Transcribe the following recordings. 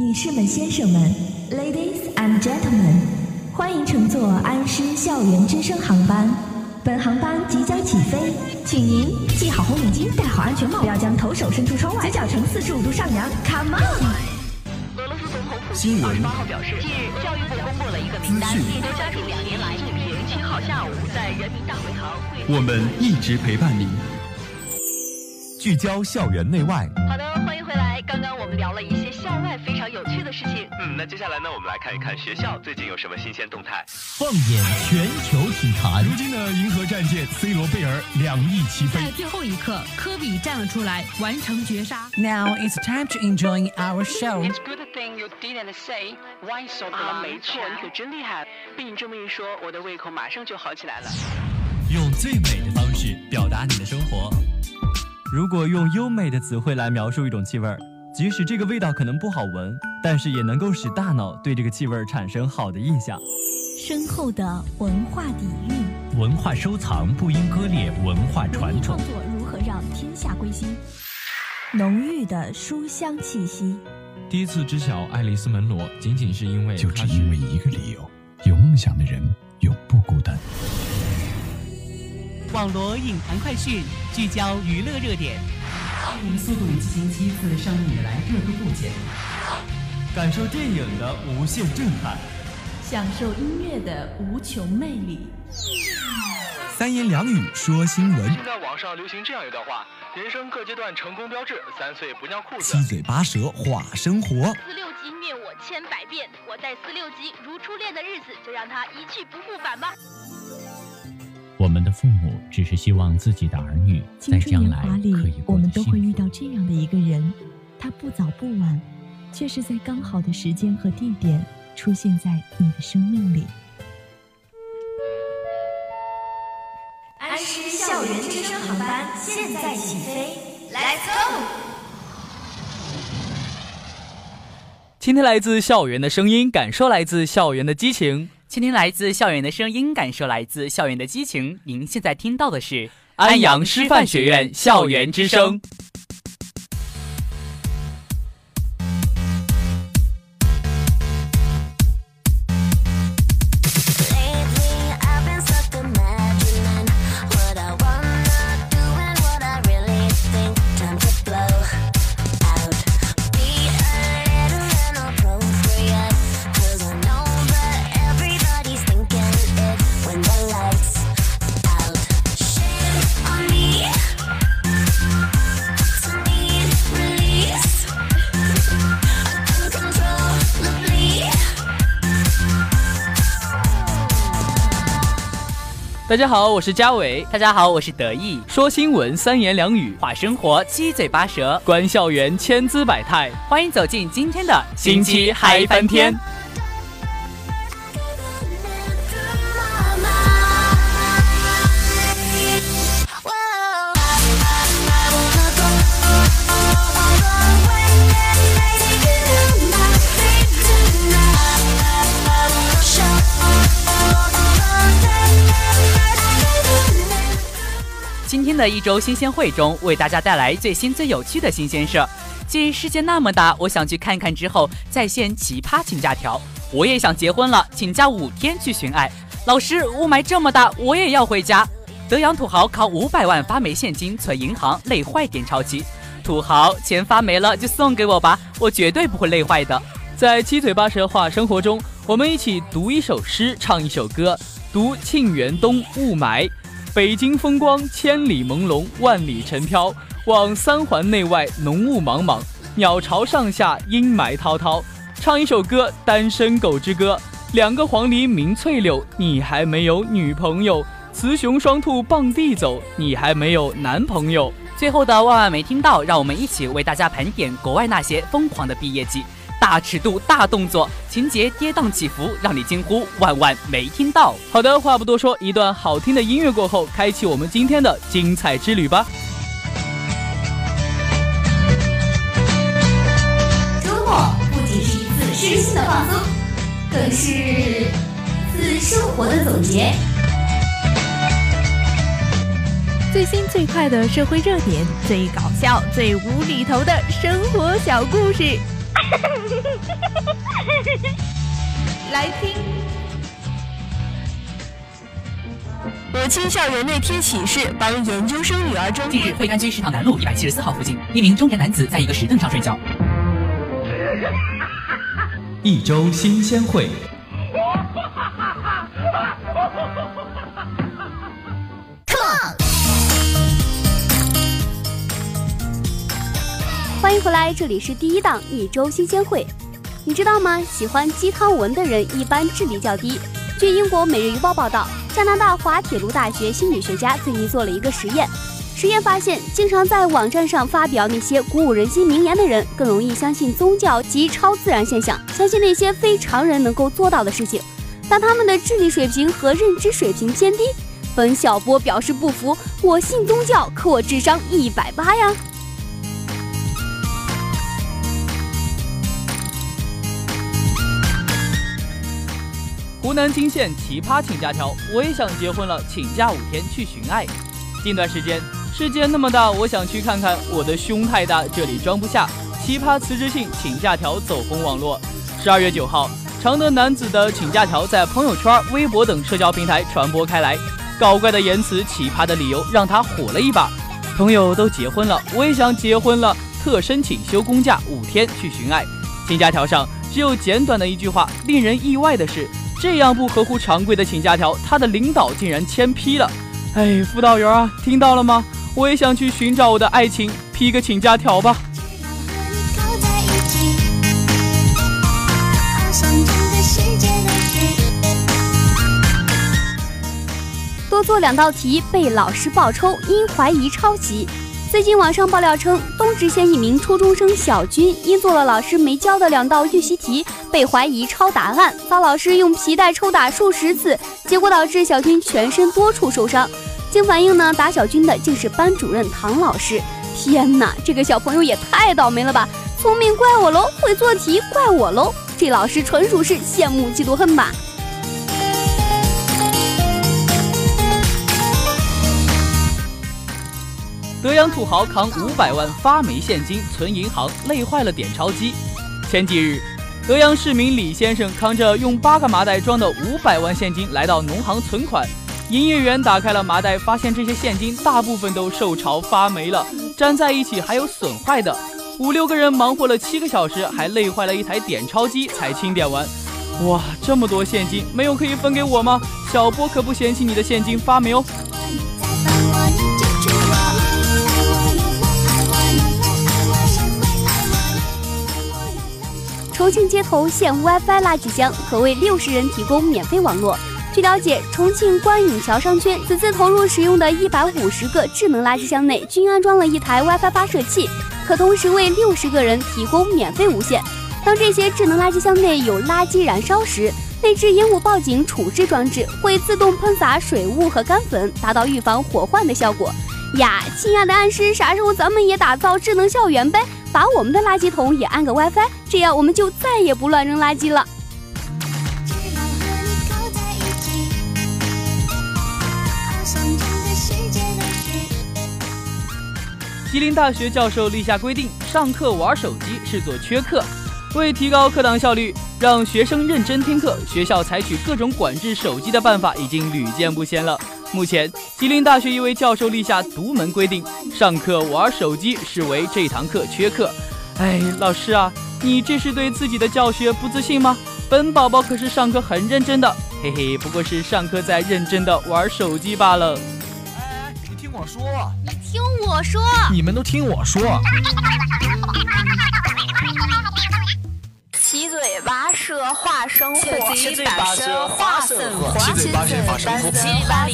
女士们、先生们，Ladies and Gentlemen，欢迎乘坐安师校园之声航班。本航班即将起飞，请您系好红领巾，戴好安全帽，不要将头手伸出窗外，嘴角呈四十五度上扬。Come on！俄罗斯总统普新闻京二十八号表示，近日教育部公布了一个名单，资讯一周家属两年来最平七号下午在人民大会堂会。我们一直陪伴您，聚焦校园内外，好的，欢迎回来。刚刚我们聊了一些校外非常有趣的事情。嗯，那接下来呢，我们来看一看学校最近有什么新鲜动态。放眼全球体坛如，今的银河战舰 C 罗贝尔两翼齐飞在，最后一刻，科比站了出来，完成绝杀。Now it's time to enjoy our show. It's good thing you didn't say why so 啊，没错，你可真厉害。被你这么一说，我的胃口马上就好起来了。用最美的方式表达你的生活。如果用优美的词汇来描述一种气味儿，即使这个味道可能不好闻，但是也能够使大脑对这个气味产生好的印象。深厚的文化底蕴，文化收藏不应割裂文化传统创。作如何让天下归心？浓郁的书香气息，第一次知晓爱丽丝·门罗，仅仅是因为就只因为一个理由：有梦想的人永不孤单。网罗影坛快讯，聚焦娱乐热点。《速度与激情七》自上映以来热度不减。感受电影的无限震撼。享受音乐的无穷魅力。三言两语说新闻，现在网上流行这样一段话：人生各阶段成功标志，三岁不尿裤子七。嘴八舌话生活。四六级虐我千百遍，我在四六级如初恋的日子，就让它一去不复返吧。我们的父母只是希望自己的儿女在将来可以，过不早不晚，却是在刚好的时间和地点出现在你的生命里。安师校园之声航班现在起飞，Let's go！倾听来自校园的声音，感受来自校园的激情。倾听来自校园的声音，感受来自校园的激情。您现在听到的是安阳师范学院校园之声。大家好，我是嘉伟。大家好，我是德意。说新闻三言两语，话生活七嘴八舌，观校园千姿百态。欢迎走进今天的星期嗨翻天。的一周新鲜会中，为大家带来最新最有趣的新鲜事儿。既世界那么大，我想去看看。之后在线奇葩请假条，我也想结婚了，请假五天去寻爱。老师，雾霾这么大，我也要回家。德阳土豪靠五百万发霉现金存银行，累坏点钞机。土豪，钱发霉了就送给我吧，我绝对不会累坏的。在七嘴八舌话生活中，我们一起读一首诗，唱一首歌，读沁园冬雾霾。北京风光千里朦胧，万里尘飘。望三环内外浓雾茫茫，鸟巢上下阴霾滔滔。唱一首歌《单身狗之歌》，两个黄鹂鸣翠柳，你还没有女朋友；雌雄双兔傍地走，你还没有男朋友。最后的万万没听到，让我们一起为大家盘点国外那些疯狂的毕业季。大尺度、大动作，情节跌宕起伏，让你惊呼万万没听到。好的，话不多说，一段好听的音乐过后，开启我们今天的精彩之旅吧。周末不仅是一次身心的放松，更是一次生活的总结。最新最快的社会热点，最搞笑、最无厘头的生活小故事。来听。母亲校园内贴启事，帮研究生女儿争。近日，惠安区食堂南路一百七十四号附近，一名中年男子在一个石凳上睡觉。一周新鲜会。迎回来，这里是第一档一周新鲜会。你知道吗？喜欢鸡汤文的人一般智力较低。据英国《每日邮报》报道。加拿大滑铁卢大学心理学家最近做了一个实验，实验发现，经常在网站上发表那些鼓舞人心名言的人，更容易相信宗教及超自然现象，相信那些非常人能够做到的事情。但他们的智力水平和认知水平偏低。本小波表示不服，我信宗教，可我智商一百八呀。湖南惊现奇葩请假条，我也想结婚了，请假五天去寻爱。近段时间，世界那么大，我想去看看。我的胸太大，这里装不下。奇葩辞职信请假条走红网络。十二月九号，常德男子的请假条在朋友圈、微博等社交平台传播开来。搞怪的言辞，奇葩的理由，让他火了一把。朋友都结婚了，我也想结婚了，特申请休公假五天去寻爱。请假条上只有简短的一句话，令人意外的是。这样不合乎常规的请假条，他的领导竟然签批了。哎，辅导员啊，听到了吗？我也想去寻找我的爱情，批个请假条吧。多做两道题被老师爆抽，因怀疑抄袭。最近网上爆料称，东直县一名初中生小军因做了老师没教的两道预习题，被怀疑抄答案，遭老师用皮带抽打数十次，结果导致小军全身多处受伤。经反映呢，打小军的竟是班主任唐老师。天哪，这个小朋友也太倒霉了吧！聪明怪我喽，会做题怪我喽，这老师纯属是羡慕嫉妒恨吧。德阳土豪扛五百万发霉现金存银行，累坏了点钞机。前几日，德阳市民李先生扛着用八个麻袋装的五百万现金来到农行存款，营业员打开了麻袋，发现这些现金大部分都受潮发霉了，粘在一起还有损坏的。五六个人忙活了七个小时，还累坏了一台点钞机才清点完。哇，这么多现金，没有可以分给我吗？小波可不嫌弃你的现金发霉哦。重庆街头现 WiFi 垃圾箱，可为六十人提供免费网络。据了解，重庆观影桥商圈此次投入使用的一百五十个智能垃圾箱内，均安装了一台 WiFi 发射器，可同时为六十个人提供免费无线。当这些智能垃圾箱内有垃圾燃烧时，内置烟雾报警处置装置会自动喷洒水雾和干粉，达到预防火患的效果。呀，亲爱的暗师，啥时候咱们也打造智能校园呗？把我们的垃圾桶也安个 WiFi，这样我们就再也不乱扔垃圾了。吉林大学教授立下规定，上课玩手机视作缺课。为提高课堂效率，让学生认真听课，学校采取各种管制手机的办法已经屡见不鲜了。目前，吉林大学一位教授立下独门规定，上课玩手机视为这堂课缺课。哎，老师啊，你这是对自己的教学不自信吗？本宝宝可是上课很认真的，嘿嘿，不过是上课在认真的玩手机罢了。哎，你听我说，你听我说，你们都听我说。七嘴巴舌话生活，七嘴八舌话生活，七嘴八舌话生活，七嘴八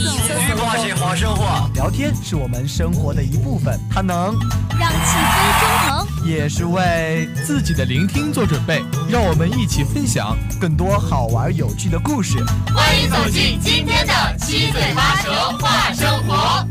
舌话生活。聊天是我们生活的一部分，它能让气氛升腾，也是为自己的聆听做准备。让我们一起分享更多好玩有趣的故事。欢迎走进今天的七嘴八舌话生活。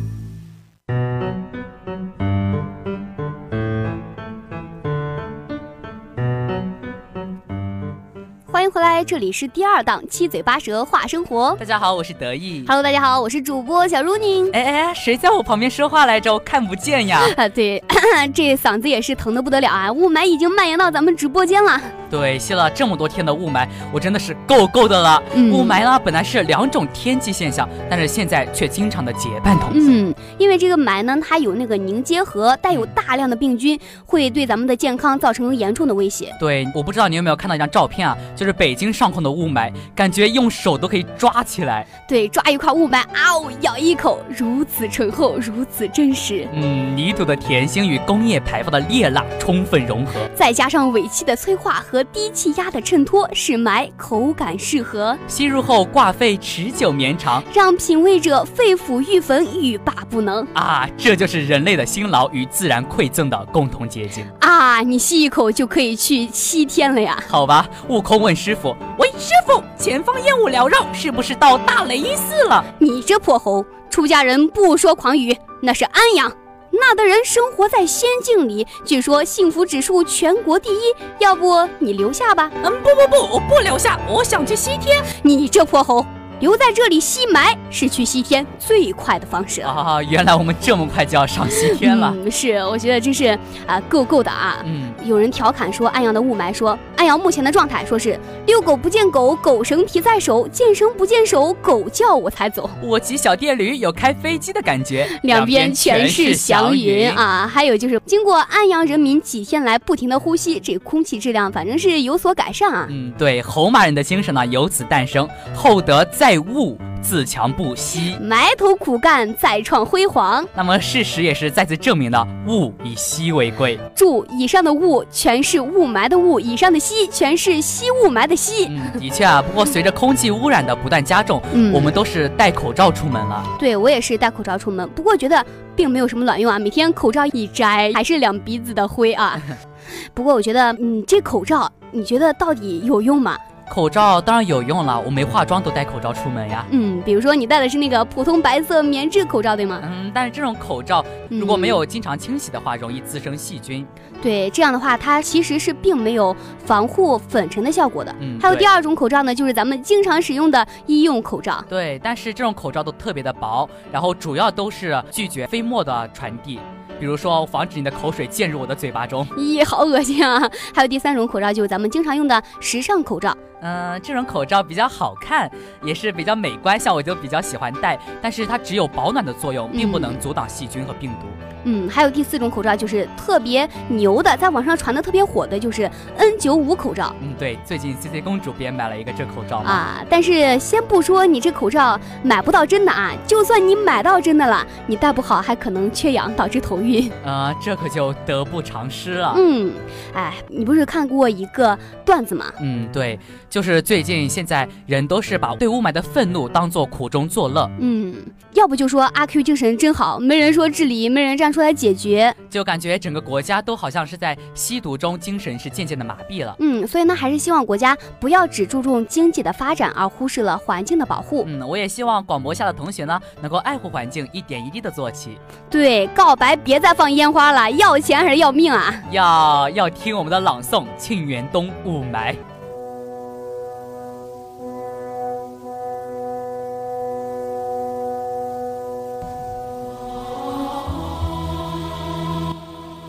迎回来，这里是第二档七嘴八舌话生活。大家好，我是得意。Hello，大家好，我是主播小如宁。哎哎，谁在我旁边说话来着？我看不见呀。啊，对，这嗓子也是疼的不得了啊！雾霾已经蔓延到咱们直播间了。对，吸了这么多天的雾霾，我真的是够够的了。嗯、雾霾呢，本来是两种天气现象，但是现在却经常的结伴同行。嗯，因为这个霾呢，它有那个凝结核，带有大量的病菌，会对咱们的健康造成严重的威胁。对，我不知道你有没有看到一张照片啊，就是北京上空的雾霾，感觉用手都可以抓起来。对，抓一块雾霾，啊哦，咬一口，如此醇厚，如此真实。嗯，泥土的甜腥与工业排放的烈辣充分融合，再加上尾气的催化和低气压的衬托，使霾口感适合，吸入后挂肺持久绵长，让品味者肺腑欲焚，欲罢不能啊！这就是人类的辛劳与自然馈赠的共同结晶啊！你吸一口就可以去七天了呀？好吧，悟空问师傅：“喂，师傅，前方烟雾缭绕，是不是到大雷音寺了？”你这破猴，出家人不说狂语，那是安阳。那的人生活在仙境里，据说幸福指数全国第一。要不你留下吧？嗯，不不不，我不留下，我想去西天。你这泼猴！留在这里吸霾是去西天最快的方式啊！原来我们这么快就要上西天了。嗯，是，我觉得真是啊，够够的啊。嗯，有人调侃说安阳的雾霾，说安阳目前的状态，说是遛狗不见狗，狗绳提在手；见绳不见手，狗叫我才走。我骑小电驴有开飞机的感觉，两边全是祥云啊！还有就是经过安阳人民几天来不停的呼吸，这空气质量反正是有所改善啊。嗯，对，侯马人的精神呢由此诞生，厚德载。在物自强不息，埋头苦干，再创辉煌。那么事实也是再次证明了物以稀为贵。注：以上的雾全是雾霾的雾，以上的稀全是吸雾霾的稀。嗯，的确啊。不过随着空气污染的不断加重，嗯，我们都是戴口罩出门了。对我也是戴口罩出门，不过觉得并没有什么卵用啊。每天口罩一摘，还是两鼻子的灰啊。不过我觉得，嗯，这口罩你觉得到底有用吗？口罩当然有用了，我没化妆都戴口罩出门呀。嗯，比如说你戴的是那个普通白色棉质口罩，对吗？嗯，但是这种口罩如果没有经常清洗的话，容易滋生细菌。对，这样的话它其实是并没有防护粉尘的效果的。嗯，还有第二种口罩呢，就是咱们经常使用的医用口罩。对，但是这种口罩都特别的薄，然后主要都是拒绝飞沫的传递。比如说，防止你的口水溅入我的嘴巴中。咦，好恶心啊！还有第三种口罩，就是咱们经常用的时尚口罩。嗯，这种口罩比较好看，也是比较美观，像我就比较喜欢戴。但是它只有保暖的作用，并不能阻挡细菌和病毒。嗯，还有第四种口罩，就是特别牛的，在网上传的特别火的，就是 N 九五口罩。嗯，对，最近 C C 公主也买了一个这口罩啊。但是先不说你这口罩买不到真的啊，就算你买到真的了，你戴不好还可能缺氧导致头晕。啊，这可就得不偿失了。嗯，哎，你不是看过一个段子吗？嗯，对。就是最近现在人都是把对雾霾的愤怒当做苦中作乐。嗯，要不就说阿 Q 精神真好，没人说治理，没人站出来解决，就感觉整个国家都好像是在吸毒中，精神是渐渐的麻痹了。嗯，所以呢，还是希望国家不要只注重经济的发展，而忽视了环境的保护。嗯，我也希望广播下的同学呢，能够爱护环境，一点一滴的做起。对，告白别再放烟花了，要钱还是要命啊？要要听我们的朗诵《沁园冬·雾霾》。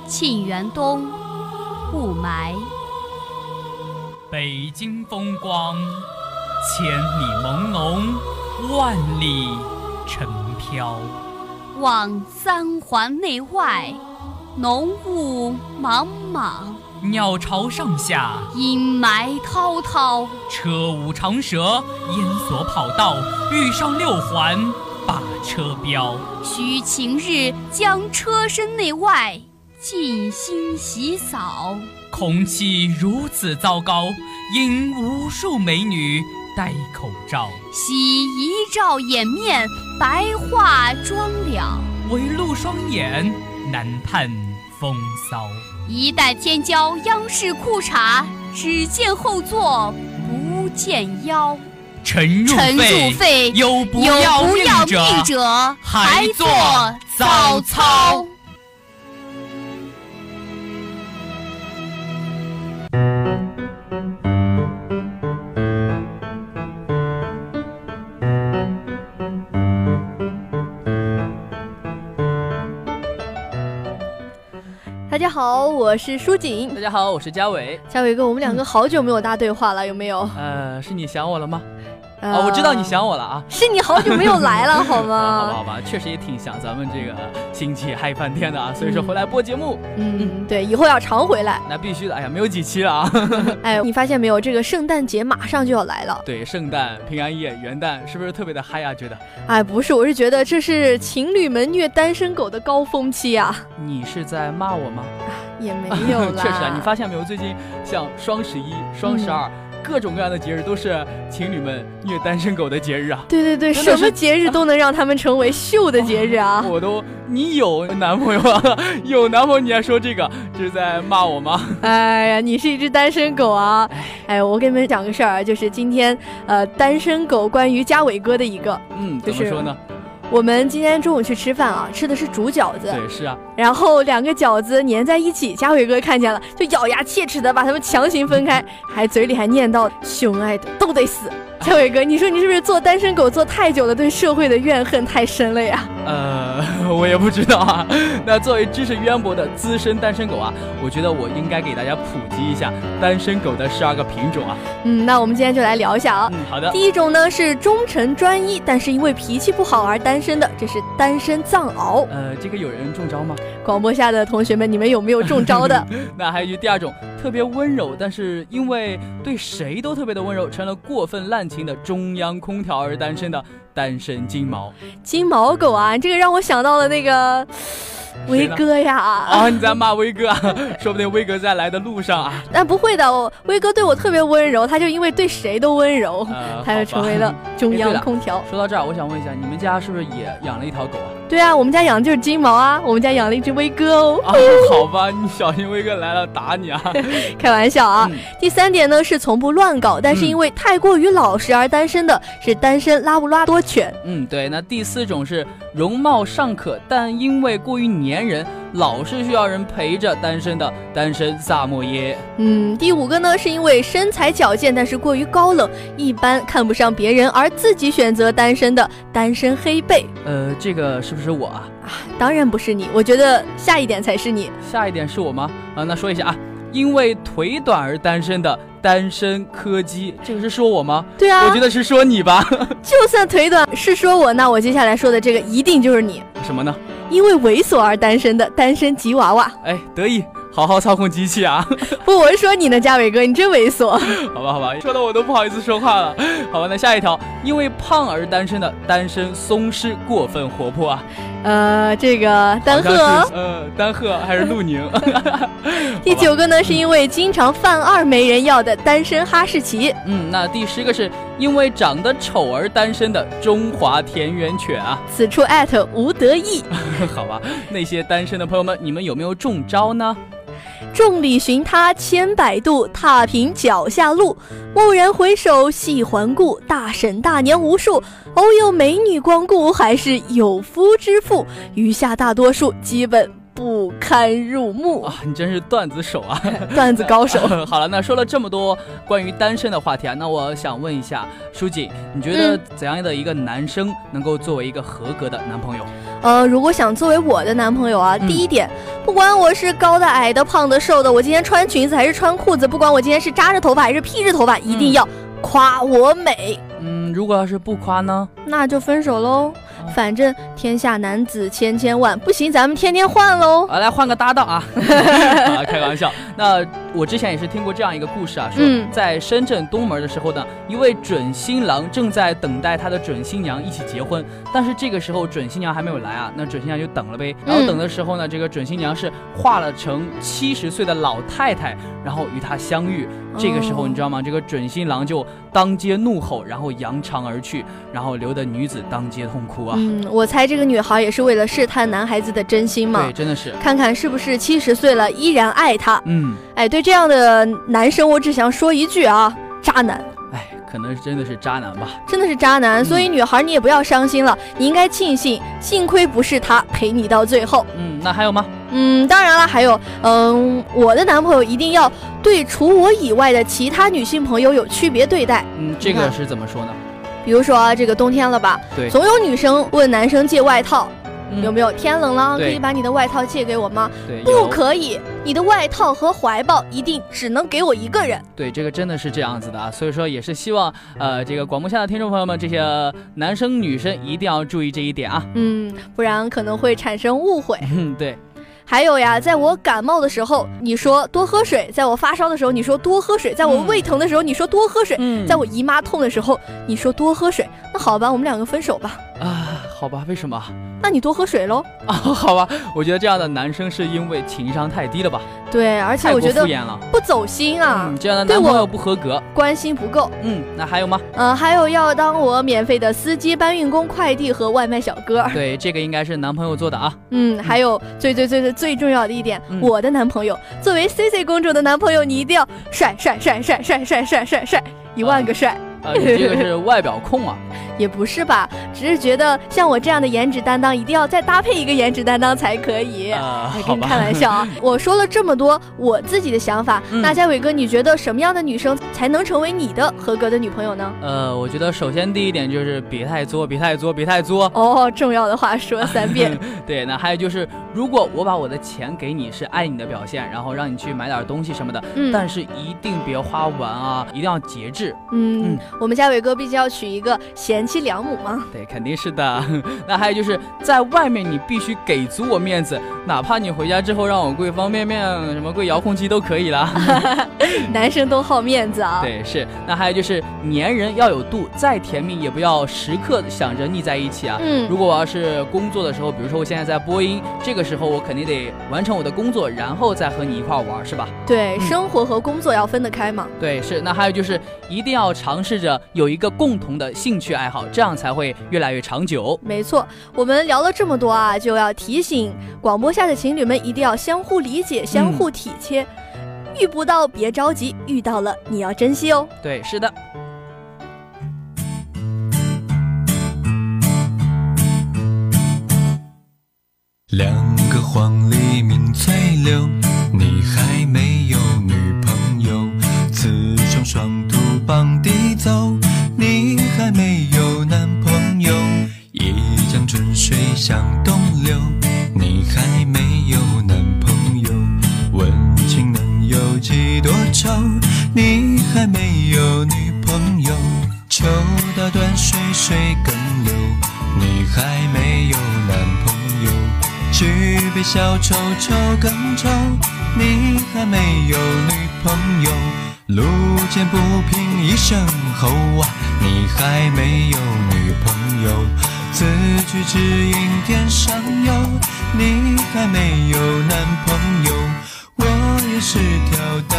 沁园东，雾霾。北京风光，千里朦胧，万里尘飘。望三环内外，浓雾茫茫。鸟巢上下，阴霾滔滔。车舞长蛇，烟锁跑道，遇上六环把车飙。须晴日将车身内外。尽心洗扫，空气如此糟糕，引无数美女戴口罩。洗一照掩面，白化妆了，唯露双眼，难判风骚。一代天骄央视裤衩，只见后座不见腰。沉入肺，有不要命者，还做早操。好，我是舒锦。大家好，我是嘉伟。嘉伟哥，我们两个好久没有搭对话了，有没有？呃，是你想我了吗？啊，我知道你想我了啊！是你好久没有来了，好吗？好吧，好吧，确实也挺想咱们这个亲戚嗨翻天的啊，所以说回来播节目。嗯，对，以后要常回来。那必须的，哎呀，没有几期了啊！哎，你发现没有，这个圣诞节马上就要来了。对，圣诞、平安夜、元旦，是不是特别的嗨啊？觉得？哎，不是，我是觉得这是情侣们虐单身狗的高峰期啊！你是在骂我吗？也没 有啦。确实啊，你发现没有？最近像双十一、双十二。各种各样的节日都是情侣们虐单身狗的节日啊！对对对，什么节日都能让他们成为秀的节日啊！我都，你有男朋友啊？有男朋友你还说这个，这是在骂我吗？哎呀，你是一只单身狗啊！哎，我给你们讲个事儿啊，就是今天呃，单身狗关于嘉伟哥的一个，嗯，怎么说呢？我们今天中午去吃饭啊，吃的是煮饺子。对，是啊。然后两个饺子粘在一起，嘉伟哥看见了，就咬牙切齿的把它们强行分开，还嘴里还念叨：“熊爱的都得死。” 嘉伟哥，你说你是不是做单身狗做太久了，对社会的怨恨太深了呀？呃，我也不知道啊。那作为知识渊博的资深单身狗啊，我觉得我应该给大家普及一下单身狗的十二个品种啊。嗯，那我们今天就来聊一下啊。嗯，好的。第一种呢是忠诚专一，但是因为脾气不好而单身的，这是单身藏獒。呃，这个有人中招吗？广播下的同学们，你们有没有中招的？那还有就第二种，特别温柔，但是因为对谁都特别的温柔，成了过分滥情的中央空调而单身的单身金毛。金毛狗啊，这个让我想到了那个。威哥呀！啊，你在骂威哥啊？说不定威哥在来的路上啊。但不会的，威哥对我特别温柔，他就因为对谁都温柔，他就成为了中央空调。说到这儿，我想问一下，你们家是不是也养了一条狗啊？对啊，我们家养的就是金毛啊，我们家养了一只威哥哦。啊，好吧，你小心威哥来了打你啊！开玩笑啊。第三点呢是从不乱搞，但是因为太过于老实而单身的是单身拉布拉多犬。嗯，对。那第四种是容貌尚可，但因为过于粘人，老是需要人陪着单身的单身萨摩耶。嗯，第五个呢是因为身材矫健，但是过于高冷，一般看不上别人而自己选择单身的单身黑背。呃，这个是。不是我啊啊，当然不是你，我觉得下一点才是你。下一点是我吗？啊，那说一下啊，因为腿短而单身的单身柯基，这个是说我吗？对啊，我觉得是说你吧。就算腿短是说我，那我接下来说的这个一定就是你。什么呢？因为猥琐而单身的单身吉娃娃。哎，得意。好好操控机器啊！不，我是说你呢，嘉伟哥，你真猥琐。好吧，好吧，说的我都不好意思说话了。好吧，那下一条，因为胖而单身的单身松狮过分活泼啊。呃，这个丹鹤，呃，丹鹤还是陆宁。第九个呢，是因为经常犯二没人要的单身哈士奇。嗯，那第十个是因为长得丑而单身的中华田园犬啊。此处艾特吴得意。好吧，那些单身的朋友们，你们有没有中招呢？众里寻他千百度，踏平脚下路。蓦然回首，细环顾，大婶大娘无数。偶有美女光顾，还是有夫之妇。余下大多数，基本。不堪入目啊！你真是段子手啊，段子高手。好了，那说了这么多关于单身的话题啊，那我想问一下书记，你觉得怎样的一个男生能够作为一个合格的男朋友？呃，如果想作为我的男朋友啊，第一点，不管我是高的、矮的、胖的、瘦的，我今天穿裙子还是穿裤子，不管我今天是扎着头发还是披着头发，一定要夸我美。嗯，如果要是不夸呢？那就分手喽。反正天下男子千千万，不行，咱们天天换喽。啊，来换个搭档啊！开个玩笑。那我之前也是听过这样一个故事啊，说在深圳东门的时候呢，一位准新郎正在等待他的准新娘一起结婚，但是这个时候准新娘还没有来啊，那准新娘就等了呗。然后等的时候呢，这个准新娘是化了成七十岁的老太太，然后与他相遇。这个时候你知道吗？这个准新郎就当街怒吼，然后扬长而去，然后留得女子当街痛哭啊。嗯，我猜这个女孩也是为了试探男孩子的真心嘛。对，真的是看看是不是七十岁了依然爱他。嗯，哎，对这样的男生，我只想说一句啊，渣男。哎，可能真的是渣男吧。真的是渣男，所以女孩你也不要伤心了，你应该庆幸，幸亏不是他陪你到最后。嗯，那还有吗？嗯，当然了，还有，嗯，我的男朋友一定要对除我以外的其他女性朋友有区别对待。嗯，这个是怎么说呢？比如说这个冬天了吧，对，总有女生问男生借外套，有没有？天冷了，可以把你的外套借给我吗？对，不可以。你的外套和怀抱一定只能给我一个人。对，这个真的是这样子的啊，所以说也是希望呃这个广播下的听众朋友们，这些男生女生一定要注意这一点啊，嗯，不然可能会产生误会。嗯，对。还有呀，在我感冒的时候，你说多喝水；在我发烧的时候，你说多喝水；在我胃疼的时候，你说多喝水；在我姨妈痛的时候，你说多喝水。那好吧，我们两个分手吧。啊，好吧，为什么？那你多喝水喽。啊，好吧，我觉得这样的男生是因为情商太低了吧？对，而且我觉得敷衍了，不走心啊。这样的男朋友不合格，关心不够。嗯，那还有吗？嗯，还有要当我免费的司机、搬运工、快递和外卖小哥。对，这个应该是男朋友做的啊。嗯，还有最最最最最重要的一点，我的男朋友作为 C C 公主的男朋友，你一定要 帅帅帅帅帅帅帅帅帅一万个帅。啊，你这个是外表控啊？也不是吧，只是觉得像我这样的颜值担当，一定要再搭配一个颜值担当才可以。啊，跟你开玩笑啊！我说了这么多我自己的想法，那嘉伟哥，你觉得什么样的女生才能成为你的合格的女朋友呢？呃，我觉得首先第一点就是别太作，别太作，别太作。哦，重要的话说三遍。对，那还有就是，如果我把我的钱给你，是爱你的表现，然后让你去买点东西什么的，嗯，但是一定别花完啊，一定要节制。嗯，我们嘉伟哥毕竟要娶一个贤。妻良母吗？对，肯定是的。那还有就是在外面，你必须给足我面子，哪怕你回家之后让我跪方便面、什么跪遥控器都可以了。男生都好面子啊。对，是。那还有就是粘人要有度，再甜蜜也不要时刻想着腻在一起啊。嗯。如果我要是工作的时候，比如说我现在在播音，这个时候我肯定得完成我的工作，然后再和你一块玩，是吧？对，生活和工作要分得开嘛。对，是。那还有就是一定要尝试着有一个共同的兴趣爱好。好，这样才会越来越长久。没错，我们聊了这么多啊，就要提醒广播下的情侣们，一定要相互理解、相互体贴。遇不到别着急，遇到了你要珍惜哦。对，是的。两个黄鹂鸣翠柳，你还没有女朋友，雌雄双兔傍地走。水向东流。你还没有男朋友，问情能有几多愁？你还没有女朋友，抽刀断水水更流。你还没有男朋友，举杯消愁愁更愁。你还没有女朋友，路见不平一声吼啊！你还没有女朋友，此去只应天上有。你还没有男朋友，我也是条单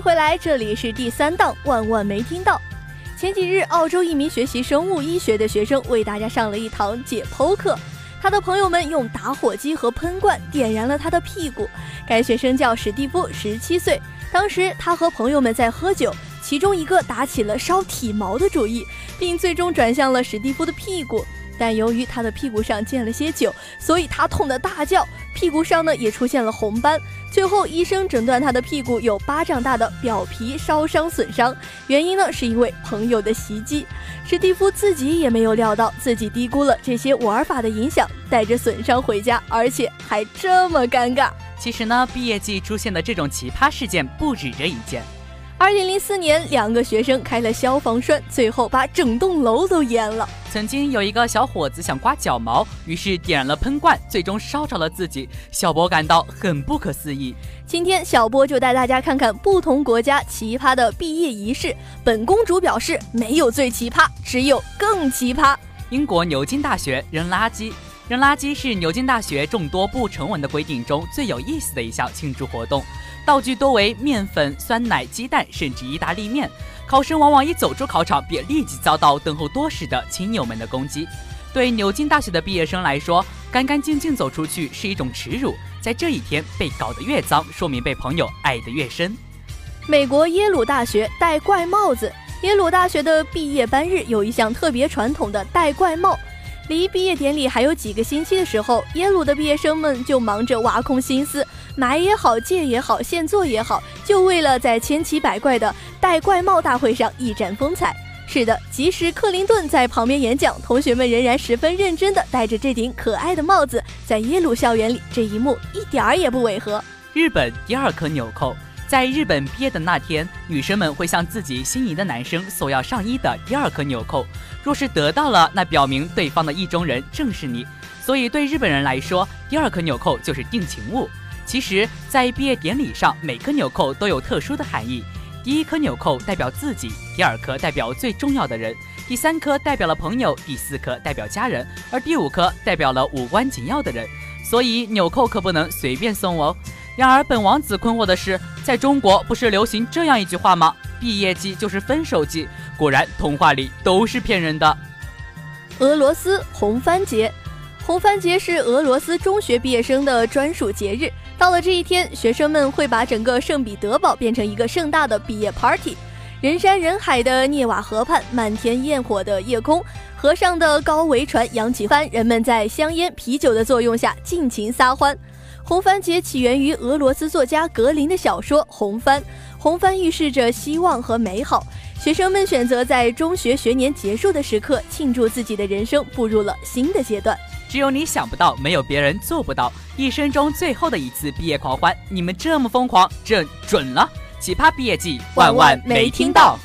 回来，这里是第三档，万万没听到。前几日，澳洲一名学习生物医学的学生为大家上了一堂解剖课，他的朋友们用打火机和喷罐点燃了他的屁股。该学生叫史蒂夫，十七岁。当时他和朋友们在喝酒，其中一个打起了烧体毛的主意，并最终转向了史蒂夫的屁股。但由于他的屁股上溅了些酒，所以他痛得大叫，屁股上呢也出现了红斑。最后医生诊断他的屁股有巴掌大的表皮烧伤损伤，原因呢是因为朋友的袭击。史蒂夫自己也没有料到自己低估了这些玩法的影响，带着损伤回家，而且还这么尴尬。其实呢，毕业季出现的这种奇葩事件不止这一件。二零零四年，两个学生开了消防栓，最后把整栋楼都淹了。曾经有一个小伙子想刮脚毛，于是点燃了喷罐，最终烧着了自己。小波感到很不可思议。今天，小波就带大家看看不同国家奇葩的毕业仪式。本公主表示，没有最奇葩，只有更奇葩。英国牛津大学扔垃圾。扔垃圾是牛津大学众多不成文的规定中最有意思的一项庆祝活动。道具多为面粉、酸奶、鸡蛋，甚至意大利面。考生往往一走出考场，便立即遭到等候多时的亲友们的攻击。对牛津大学的毕业生来说，干干净净走出去是一种耻辱。在这一天被搞得越脏，说明被朋友爱得越深。美国耶鲁大学戴怪帽子。耶鲁大学的毕业班日有一项特别传统的戴怪帽。离毕业典礼还有几个星期的时候，耶鲁的毕业生们就忙着挖空心思，买也好，借也好，现做也好，就为了在千奇百怪的戴怪帽大会上一展风采。是的，即使克林顿在旁边演讲，同学们仍然十分认真地戴着这顶可爱的帽子。在耶鲁校园里，这一幕一点儿也不违和。日本第二颗纽扣，在日本毕业的那天，女生们会向自己心仪的男生索要上衣的第二颗纽扣。若是得到了，那表明对方的意中人正是你。所以对日本人来说，第二颗纽扣就是定情物。其实，在毕业典礼上，每颗纽扣都有特殊的含义。第一颗纽扣代表自己，第二颗代表最重要的人，第三颗代表了朋友，第四颗代表家人，而第五颗代表了无关紧要的人。所以纽扣可不能随便送哦。然而本王子困惑的是，在中国不是流行这样一句话吗？毕业季就是分手季。果然，童话里都是骗人的。俄罗斯红番节，红番节是俄罗斯中学毕业生的专属节日。到了这一天，学生们会把整个圣彼得堡变成一个盛大的毕业 party。人山人海的涅瓦河畔，漫天焰火的夜空，河上的高桅船扬起帆，人们在香烟、啤酒的作用下尽情撒欢。红番节起源于俄罗斯作家格林的小说《红番》，红番预示着希望和美好。学生们选择在中学学年结束的时刻，庆祝自己的人生步入了新的阶段。只有你想不到，没有别人做不到。一生中最后的一次毕业狂欢，你们这么疯狂，这准了！奇葩毕业季，万万没听到。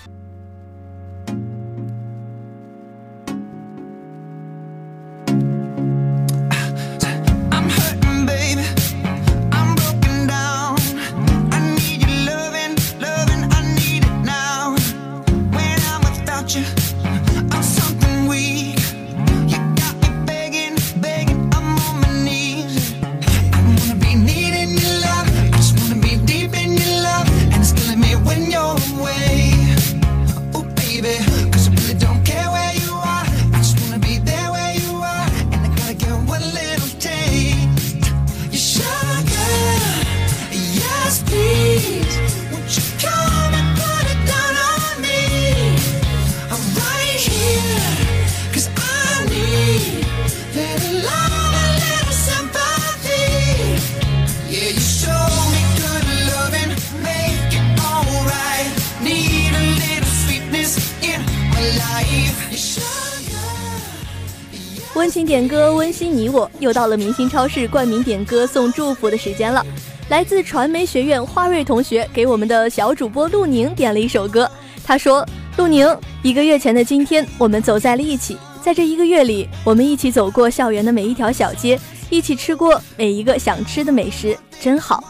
温情点歌，温馨你我，又到了明星超市冠名点歌送祝福的时间了。来自传媒学院花瑞同学给我们的小主播陆宁点了一首歌。他说：“陆宁，一个月前的今天，我们走在了一起。在这一个月里，我们一起走过校园的每一条小街，一起吃过每一个想吃的美食，真好。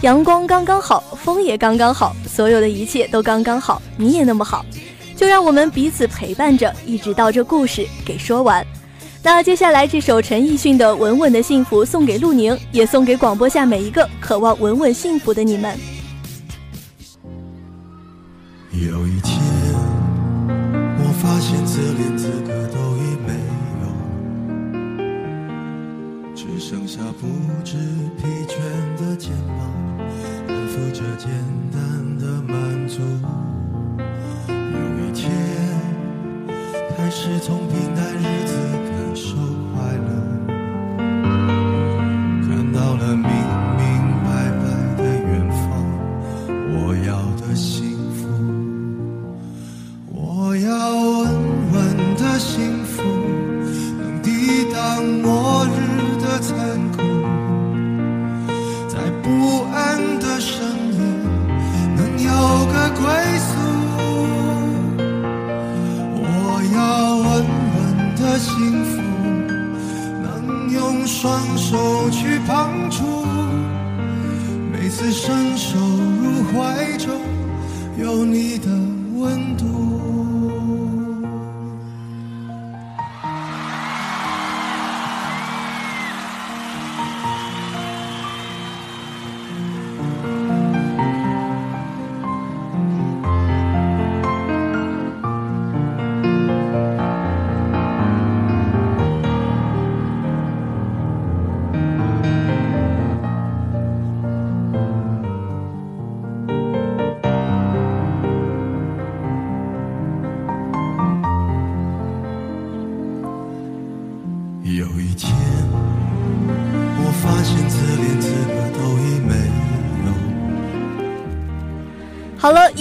阳光刚刚好，风也刚刚好，所有的一切都刚刚好。你也那么好，就让我们彼此陪伴着，一直到这故事给说完。”那接下来这首陈奕迅的《稳稳的幸福》送给陆宁，也送给广播下每一个渴望稳稳幸福的你们。有一天，我发现自怜资格都已没有，只剩下不知疲倦的肩膀，担负着简单的满足。有一天，开始从平淡日子。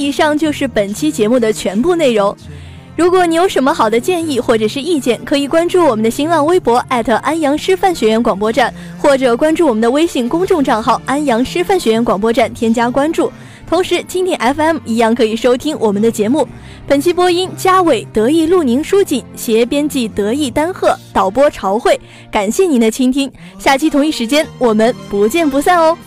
以上就是本期节目的全部内容。如果你有什么好的建议或者是意见，可以关注我们的新浪微博安阳师范学院广播站，或者关注我们的微信公众账号安阳师范学院广播站，添加关注。同时，蜻蜓 FM 一样可以收听我们的节目。本期播音：嘉伟、得意、陆宁、书锦，协编辑：得意、丹鹤，导播：朝慧。感谢您的倾听，下期同一时间我们不见不散哦。